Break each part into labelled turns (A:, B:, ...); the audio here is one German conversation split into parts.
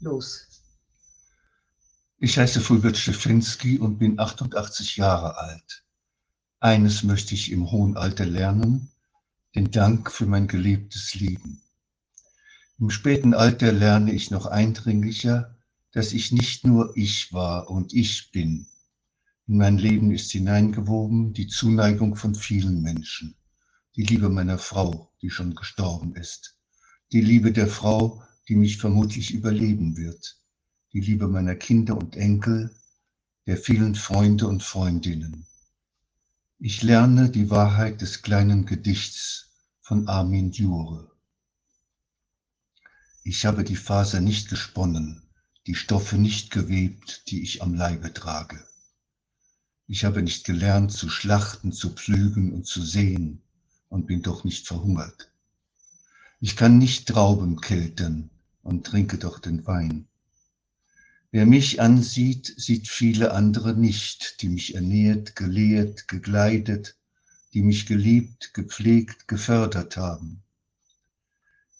A: los.
B: Ich heiße Fulbert Stefensky und bin 88 Jahre alt. Eines möchte ich im hohen Alter lernen, den Dank für mein gelebtes Leben. Im späten Alter lerne ich noch eindringlicher, dass ich nicht nur ich war und ich bin. In mein Leben ist hineingewoben die Zuneigung von vielen Menschen, die Liebe meiner Frau, die schon gestorben ist, die Liebe der Frau, die mich vermutlich überleben wird, die Liebe meiner Kinder und Enkel, der vielen Freunde und Freundinnen. Ich lerne die Wahrheit des kleinen Gedichts von Armin Dure. Ich habe die Faser nicht gesponnen, die Stoffe nicht gewebt, die ich am Leibe trage. Ich habe nicht gelernt zu schlachten, zu pflügen und zu sehen und bin doch nicht verhungert. Ich kann nicht Trauben keltern und trinke doch den Wein. Wer mich ansieht, sieht viele andere nicht, die mich ernährt, gelehrt, gekleidet, die mich geliebt, gepflegt, gefördert haben.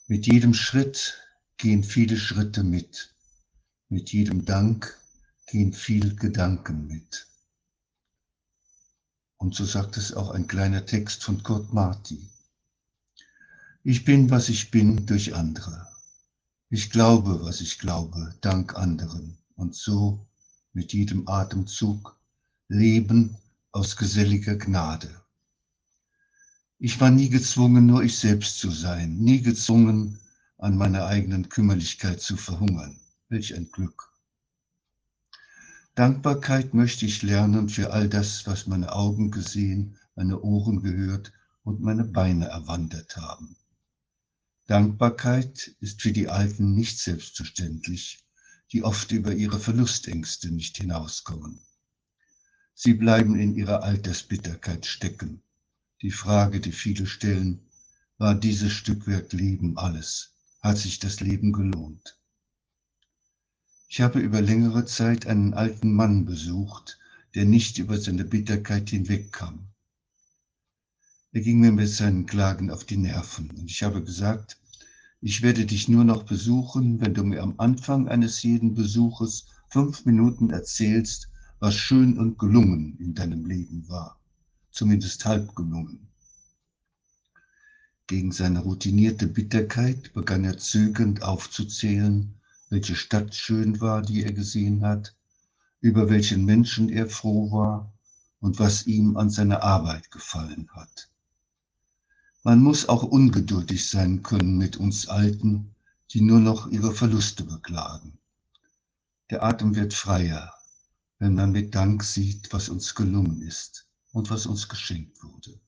B: Mit jedem Schritt gehen viele Schritte mit. Mit jedem Dank gehen viel Gedanken mit. Und so sagt es auch ein kleiner Text von Kurt Marti. Ich bin, was ich bin, durch andere. Ich glaube, was ich glaube, dank anderen. Und so mit jedem Atemzug leben aus geselliger Gnade. Ich war nie gezwungen, nur ich selbst zu sein, nie gezwungen, an meiner eigenen Kümmerlichkeit zu verhungern. Welch ein Glück. Dankbarkeit möchte ich lernen für all das, was meine Augen gesehen, meine Ohren gehört und meine Beine erwandert haben. Dankbarkeit ist für die Alten nicht selbstverständlich, die oft über ihre Verlustängste nicht hinauskommen. Sie bleiben in ihrer Altersbitterkeit stecken. Die Frage, die viele stellen, war dieses Stückwerk Leben alles? Hat sich das Leben gelohnt? Ich habe über längere Zeit einen alten Mann besucht, der nicht über seine Bitterkeit hinwegkam. Er ging mir mit seinen Klagen auf die Nerven und ich habe gesagt, ich werde dich nur noch besuchen, wenn du mir am Anfang eines jeden Besuches fünf Minuten erzählst, was schön und gelungen in deinem Leben war, zumindest halb gelungen. Gegen seine routinierte Bitterkeit begann er zögernd aufzuzählen, welche Stadt schön war, die er gesehen hat, über welchen Menschen er froh war und was ihm an seiner Arbeit gefallen hat. Man muss auch ungeduldig sein können mit uns Alten, die nur noch ihre Verluste beklagen. Der Atem wird freier, wenn man mit Dank sieht, was uns gelungen ist und was uns geschenkt wurde.